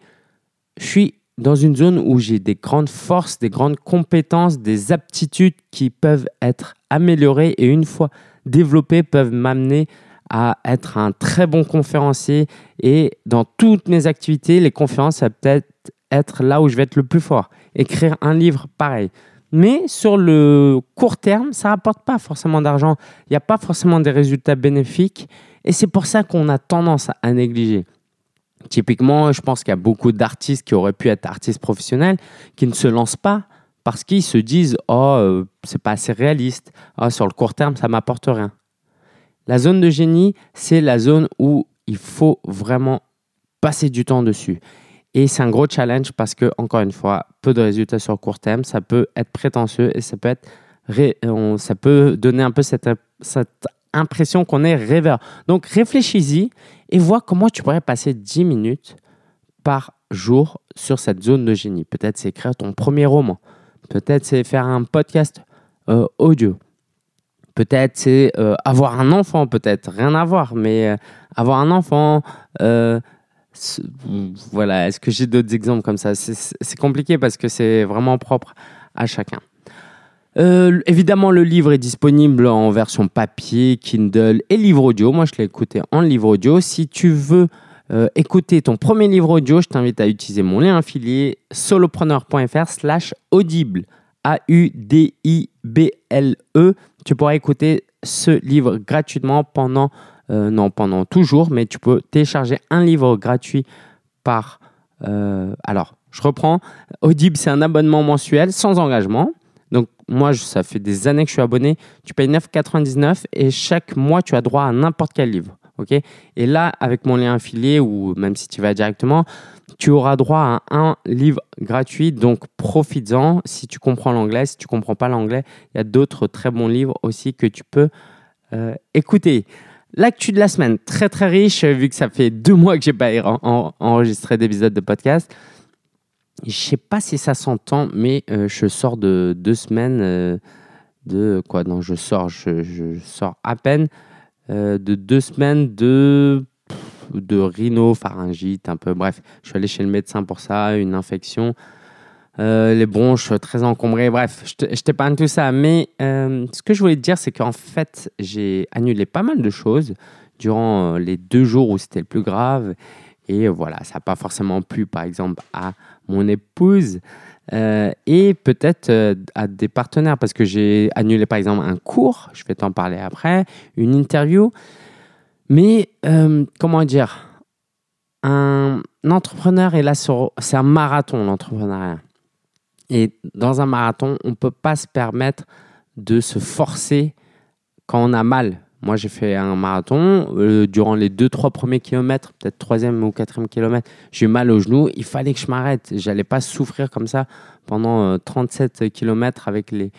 A: je suis dans une zone où j'ai des grandes forces, des grandes compétences, des aptitudes qui peuvent être améliorées et une fois développées peuvent m'amener à être un très bon conférencier et dans toutes mes activités, les conférences, ça peut-être être là où je vais être le plus fort. Écrire un livre, pareil. Mais sur le court terme, ça rapporte pas forcément d'argent. Il n'y a pas forcément des résultats bénéfiques et c'est pour ça qu'on a tendance à négliger. Typiquement, je pense qu'il y a beaucoup d'artistes qui auraient pu être artistes professionnels qui ne se lancent pas parce qu'ils se disent Oh, euh, c'est pas assez réaliste. Oh, sur le court terme, ça m'apporte rien. La zone de génie, c'est la zone où il faut vraiment passer du temps dessus. Et c'est un gros challenge parce que, encore une fois, peu de résultats sur court terme, ça peut être prétentieux et ça peut, être ça peut donner un peu cette, cette impression qu'on est rêveur. Donc réfléchis-y et vois comment tu pourrais passer 10 minutes par jour sur cette zone de génie. Peut-être c'est écrire ton premier roman. Peut-être c'est faire un podcast euh, audio. Peut-être c'est euh, avoir un enfant, peut-être rien à voir, mais euh, avoir un enfant. Voilà, est-ce que j'ai d'autres exemples comme ça? C'est compliqué parce que c'est vraiment propre à chacun. Euh, évidemment, le livre est disponible en version papier, Kindle et livre audio. Moi, je l'ai écouté en livre audio. Si tu veux euh, écouter ton premier livre audio, je t'invite à utiliser mon lien affilié solopreneur.fr slash audible. A-U-D-I-B-L-E. Tu pourras écouter ce livre gratuitement pendant, euh, non, pendant toujours, mais tu peux télécharger un livre gratuit par. alors, je reprends. Audible, c'est un abonnement mensuel sans engagement. Donc, moi, ça fait des années que je suis abonné. Tu payes 9,99 et chaque mois, tu as droit à n'importe quel livre. ok? Et là, avec mon lien affilié ou même si tu vas directement, tu auras droit à un livre gratuit. Donc, profites-en si tu comprends l'anglais. Si tu comprends pas l'anglais, il y a d'autres très bons livres aussi que tu peux euh, écouter. L'actu de la semaine, très très riche, vu que ça fait deux mois que je n'ai pas enregistré d'épisode de podcast. Je sais pas si ça s'entend, mais euh, je sors de deux semaines euh, de quoi Non, je sors, je, sors à peine de deux semaines de de rhinopharyngite, un peu. Bref, je suis allé chez le médecin pour ça, une infection, les bronches très encombrées. Bref, je t'épargne tout ça. Mais ce que je voulais te dire, c'est qu'en fait, j'ai annulé pas mal de choses durant les deux jours où c'était le plus grave. Et voilà, ça n'a pas forcément plu, par exemple, à mon épouse euh, et peut-être euh, à des partenaires parce que j'ai annulé par exemple un cours, je vais t'en parler après, une interview. Mais euh, comment dire, un entrepreneur est là c'est un marathon l'entrepreneuriat. Et dans un marathon, on ne peut pas se permettre de se forcer quand on a mal. Moi, j'ai fait un marathon. Euh, durant les deux, trois premiers kilomètres, peut-être troisième ou quatrième kilomètre, j'ai mal au genou. Il fallait que je m'arrête. J'allais pas souffrir comme ça pendant 37 euh, kilomètres avec les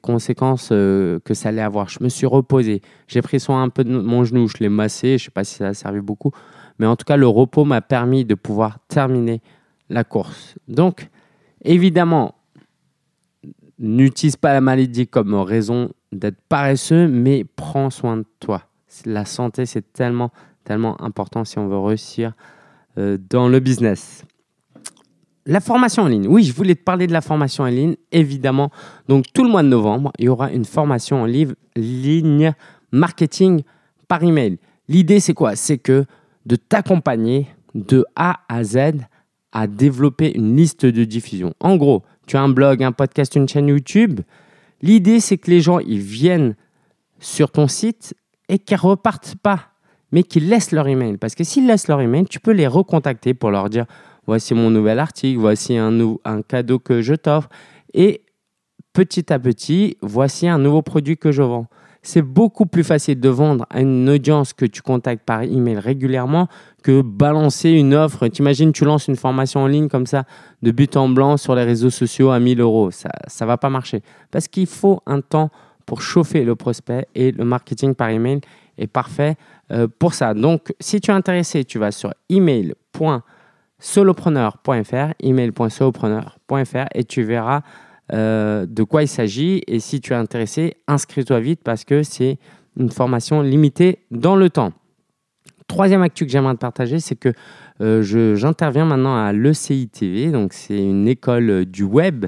A: conséquences euh, que ça allait avoir. Je me suis reposé. J'ai pris soin un peu de mon genou. Je l'ai massé. Je sais pas si ça a servi beaucoup. Mais en tout cas, le repos m'a permis de pouvoir terminer la course. Donc, évidemment, n'utilise pas la maladie comme raison d'être paresseux, mais prends soin de toi. La santé, c'est tellement, tellement important si on veut réussir euh, dans le business. La formation en ligne. Oui, je voulais te parler de la formation en ligne, évidemment. Donc, tout le mois de novembre, il y aura une formation en ligne marketing par email. L'idée, c'est quoi? C'est que de t'accompagner de A à Z à développer une liste de diffusion. En gros, tu as un blog, un podcast, une chaîne YouTube. L'idée, c'est que les gens, ils viennent sur ton site et qu'ils repartent pas, mais qu'ils laissent leur email. Parce que s'ils laissent leur email, tu peux les recontacter pour leur dire voici mon nouvel article, voici un, cadeau que je t'offre. Et petit à petit, voici un nouveau produit que je vends c'est beaucoup plus facile de vendre à une audience que tu contactes par email régulièrement que balancer une offre. T'imagines, tu lances une formation en ligne comme ça, de but en blanc sur les réseaux sociaux à 1000 euros. Ça ne va pas marcher. Parce qu'il faut un temps pour chauffer le prospect et le marketing par email est parfait euh, pour ça. Donc, si tu es intéressé, tu vas sur email.solopreneur.fr, email.solopreneur.fr et tu verras euh, de quoi il s'agit. Et si tu es intéressé, inscris-toi vite parce que c'est une formation limitée dans le temps. Troisième actu que j'aimerais te partager, c'est que euh, j'interviens maintenant à l'ECI TV. Donc, c'est une école du web,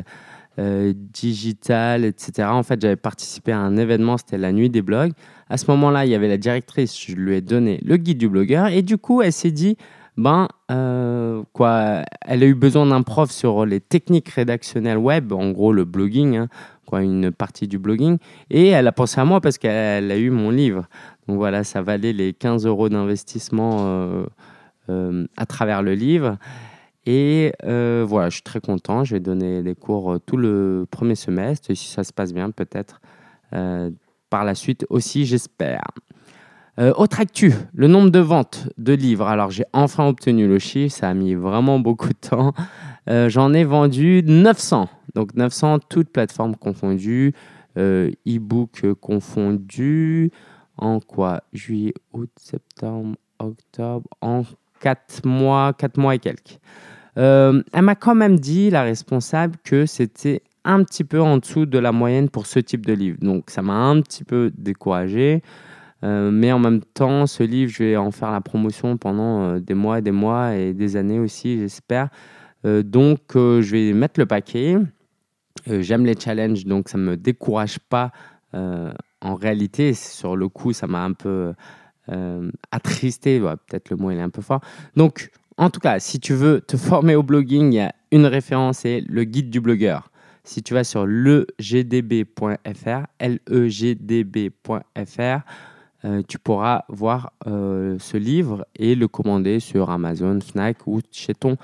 A: euh, digital, etc. En fait, j'avais participé à un événement, c'était la nuit des blogs. À ce moment-là, il y avait la directrice, je lui ai donné le guide du blogueur. Et du coup, elle s'est dit ben, euh, quoi, elle a eu besoin d'un prof sur les techniques rédactionnelles web, en gros le blogging, hein, quoi, une partie du blogging. Et elle a pensé à moi parce qu'elle a eu mon livre. Donc voilà, ça valait les 15 euros d'investissement euh, euh, à travers le livre. Et voilà, je suis très content. Je vais donner des cours tout le premier semestre. Si ça se passe bien, peut-être par la suite aussi, j'espère. Euh, autre actu, le nombre de ventes de livres. Alors j'ai enfin obtenu le chiffre, ça a mis vraiment beaucoup de temps. Euh, j'en ai vendu 900. Donc 900 toutes plateformes confondues, euh, e-book confondu. En quoi? Juillet, août, septembre, octobre, en 4 mois, 4 mois et quelques. elle m'a quand même dit, la responsable, que c'était un petit peu en dessous de la moyenne pour ce type de livre. Donc ça m'a un petit peu découragé. Euh, mais en même temps, ce livre, je vais en faire la promotion pendant euh, des mois, des mois et des années aussi, j'espère. Euh, donc, je vais mettre le paquet. J'aime les challenges, donc ça ne me décourage pas. en réalité, sur le coup, ça m'a un peu attristé. Peut-être le mot est un peu fort. Donc, en tout cas, si tu veux te former au blogging, il y a une référence, c'est le guide du blogueur. Si tu vas sur legdb.fr, legdb.fr, euh, tu pourras voir euh, ce livre et le commander sur Amazon, Fnac ou chez ton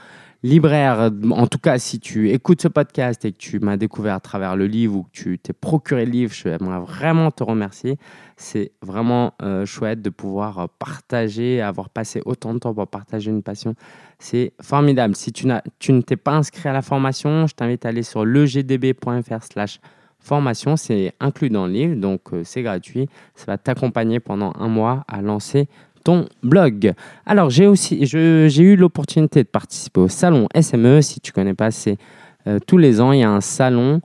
A: libraire. En tout cas, si tu écoutes ce podcast et que tu m'as découvert à travers le livre ou que tu t'es procuré le livre, je j'aimerais vraiment te remercier. C'est vraiment euh, chouette de pouvoir partager, avoir passé autant de temps pour partager une passion. C'est formidable. Si tu, tu ne t'es pas inscrit à la formation, je t'invite à aller sur legdb.fr slash formation, c'est inclus dans le livre, donc euh, c'est gratuit. Ça va t'accompagner pendant un mois à lancer ton blog. Alors, j'ai aussi j'ai eu l'opportunité de participer au salon SME. Si tu connais pas, c'est euh, tous les ans, il y a un salon.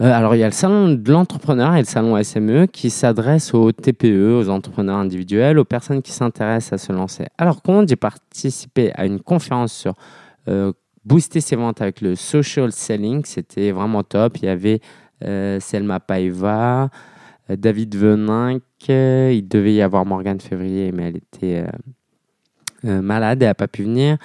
A: Euh, alors, il y a le salon de l'entrepreneur et le salon SME qui s'adresse aux TPE, aux entrepreneurs individuels, aux personnes qui s'intéressent à se lancer. Alors, quand j'ai participé à une conférence sur booster ses ventes avec le social selling, c'était vraiment top. Il y avait Selma Paiva, euh, David Venin, il devait y avoir Morgane Février, mais elle était euh, malade et n'a pas pu venir.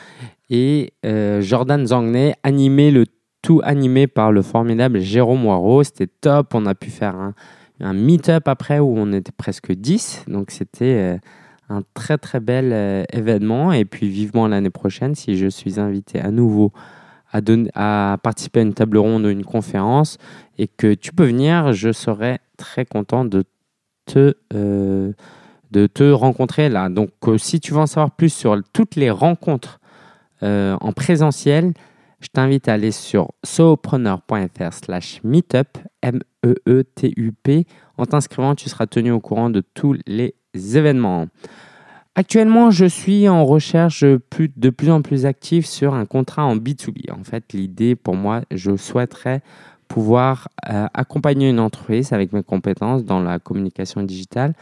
A: Et Jordan Zangnay, animé le tout animé par le formidable Jérôme Moirot. C'était top. On a pu faire un, un meet-up après où on était presque 10. Donc c'était un très très bel événement. Et puis vivement l'année prochaine si je suis invité à nouveau à, participer à une table ronde ou une conférence et que tu peux venir, je serai très content de te, euh, de te rencontrer là. Donc, euh, si tu veux en savoir plus sur toutes les rencontres euh, en présentiel, je t'invite à aller sur sopreneur.fr slash meetup, M-E-E-T-U-P. En t'inscrivant, tu seras tenu au courant de tous les événements. Actuellement, je suis en recherche de plus en plus active sur un contrat en B2B. En fait, l'idée pour moi, je souhaiterais pouvoir euh, accompagner une entreprise avec mes compétences dans la communication digitale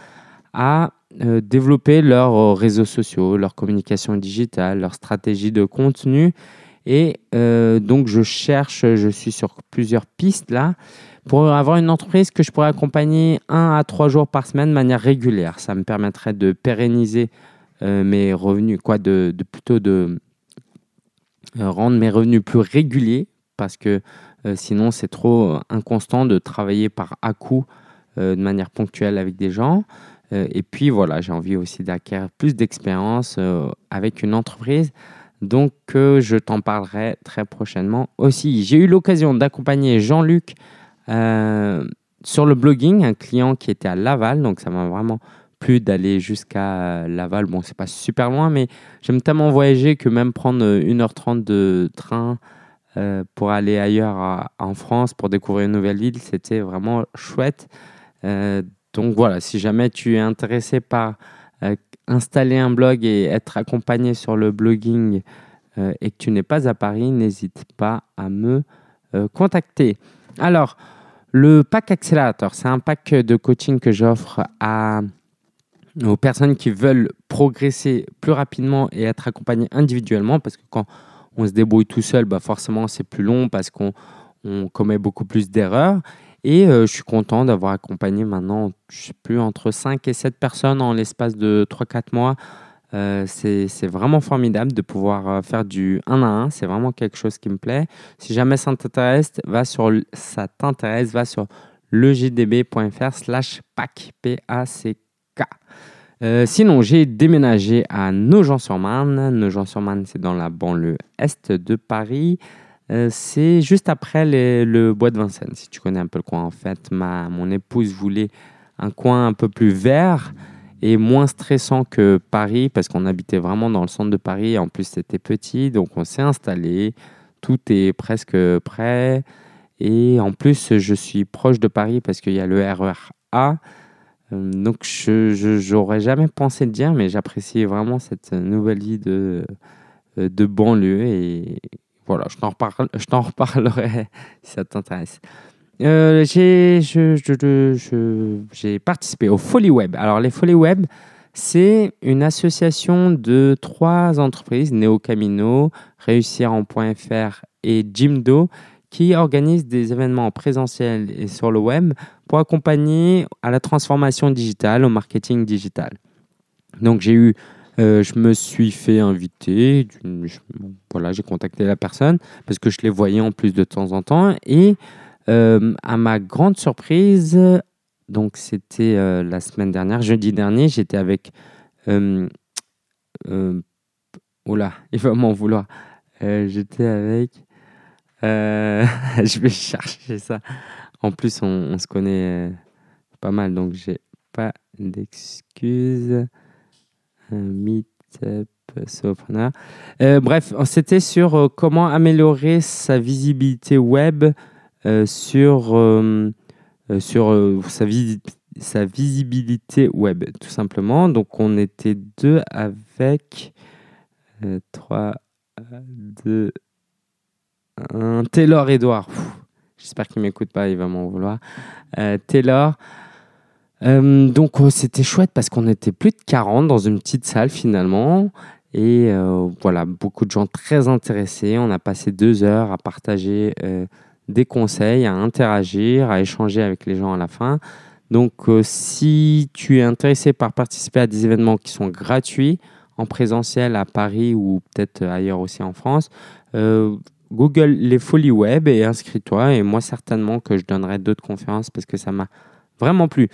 A: à euh, développer leurs réseaux sociaux, leur communication digitale, leur stratégie de contenu Et euh, donc, je cherche, je suis sur plusieurs pistes là pour avoir une entreprise que je pourrais accompagner un à trois jours par semaine de manière régulière. Ça me permettrait de pérenniser euh, mes revenus, quoi, de, plutôt de euh, rendre mes revenus plus réguliers parce que euh, sinon c'est trop inconstant de travailler par à-coup de manière ponctuelle avec des gens. et puis voilà, j'ai envie aussi d'acquérir plus d'expérience avec une entreprise. Donc je t'en parlerai très prochainement aussi. J'ai eu l'occasion d'accompagner Jean-Luc euh, sur le blogging, un client qui était à Laval, donc ça m'a vraiment plu d'aller jusqu'à Laval. Bon, c'est pas super loin, mais j'aime tellement voyager que même prendre 1h30 de train euh, pour aller ailleurs en France pour découvrir une nouvelle ville, c'était vraiment chouette. Euh, donc voilà, si jamais tu es intéressé par installer un blog et être accompagné sur le blogging et que tu n'es pas à Paris, n'hésite pas à me contacter. Alors, le pack accélérateur, c'est un pack de coaching que j'offre à, aux personnes qui veulent progresser plus rapidement et être accompagnées individuellement parce que quand on se débrouille tout seul, bah forcément c'est plus long parce qu'on commet beaucoup plus d'erreurs. Et euh, je suis content d'avoir accompagné maintenant, je sais plus, entre 5 et 7 personnes en l'espace de 3-4 mois euh, c'est vraiment formidable de pouvoir euh, faire du 1 à 1. C'est vraiment quelque chose qui me plaît. Si jamais ça t'intéresse, va sur, ça t'intéresse, va sur lejdb.fr slash PAC. P-A-C-K. Euh, sinon, j'ai déménagé à Nogent-sur-Marne. Nogent-sur-Marne, c'est dans la banlieue est de Paris. c'est juste après le bois de Vincennes, si tu connais un peu le coin. En fait, ma, mon épouse voulait un coin un peu plus vert et moins stressant que Paris parce qu'on habitait vraiment dans le centre de Paris. En plus, c'était petit, donc on s'est installé. Tout est presque prêt. Et en plus, je suis proche de Paris parce qu'il y a le RER e. Euh, donc, je n'aurais jamais pensé le dire, mais j'apprécie vraiment cette nouvelle vie de, euh, de banlieue. Et voilà, je t'en reparle, reparlerai [laughs] si ça t'intéresse. Euh, j'ai participé au Folly Web. Alors, les Folly Web, c'est une association de trois entreprises, Neo Camino, Réussir en .fr et Jimdo, qui organisent des événements en présentiel et sur le web pour accompagner à la transformation digitale, au marketing digital. Donc, j'ai eu euh, je me suis fait inviter. voilà, j'ai contacté la personne parce que je les voyais en plus de temps en temps. Et euh, à ma grande surprise, donc c'était euh, la semaine dernière, jeudi dernier, j'étais avec. Euh, oh là, [laughs] il va m'en vouloir. j'étais avec. [laughs] je vais chercher ça. En plus, on, se connaît pas mal, donc j'ai pas d'excuses. Meetup, bref, c'était sur comment améliorer sa visibilité web euh, sur, euh, euh, sur sa, sa visibilité web, tout simplement. Donc, on était deux avec 3, 2, 1. Taylor Edouard. J'espère qu'il ne m'écoute pas, il va m'en vouloir. Taylor. donc c'était chouette parce qu'on était plus de 40 dans une petite salle finalement. Et voilà, beaucoup de gens très intéressés. On a passé deux heures à partager des conseils, à interagir, à échanger avec les gens à la fin. Donc, euh, si tu es intéressé par participer à des événements qui sont gratuits, en présentiel à Paris ou peut-être ailleurs aussi en France, euh, Google les folies web et inscris-toi. Et moi, certainement que je donnerai d'autres conférences parce que ça m'a vraiment plu.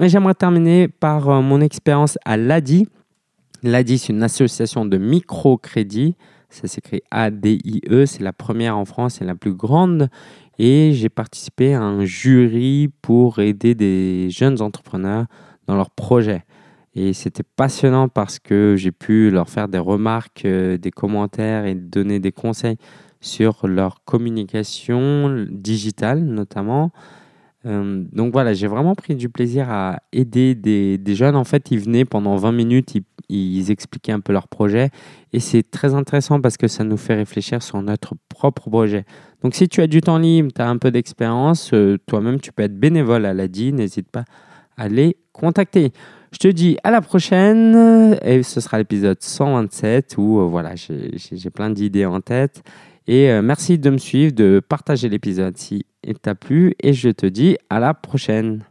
A: Et j'aimerais terminer par euh, mon expérience à l'ADI. L'ADI, c'est une association de microcrédit ça s'écrit A-D-I-E. C'est la première en France et la plus grande. Et j'ai participé à un jury pour aider des jeunes entrepreneurs dans leurs projets. Et c'était passionnant parce que j'ai pu leur faire des remarques, euh, des commentaires et donner des conseils sur leur communication digitale notamment. Euh, donc voilà, j'ai vraiment pris du plaisir à aider des, des, jeunes. En fait, ils venaient pendant 20 minutes, ils, ils expliquaient un peu leur projet. Et c'est très intéressant parce que ça nous fait réfléchir sur notre propre projet. Donc si tu as du temps libre, tu as un peu d'expérience, euh, toi-même tu peux être bénévole à l'ADI, n'hésite pas à les contacter. Je te dis à la prochaine et ce sera l'épisode 127 où euh, voilà, j'ai plein d'idées en tête Et euh, merci de me suivre, de partager l'épisode si t'a plu. Et je te dis à la prochaine.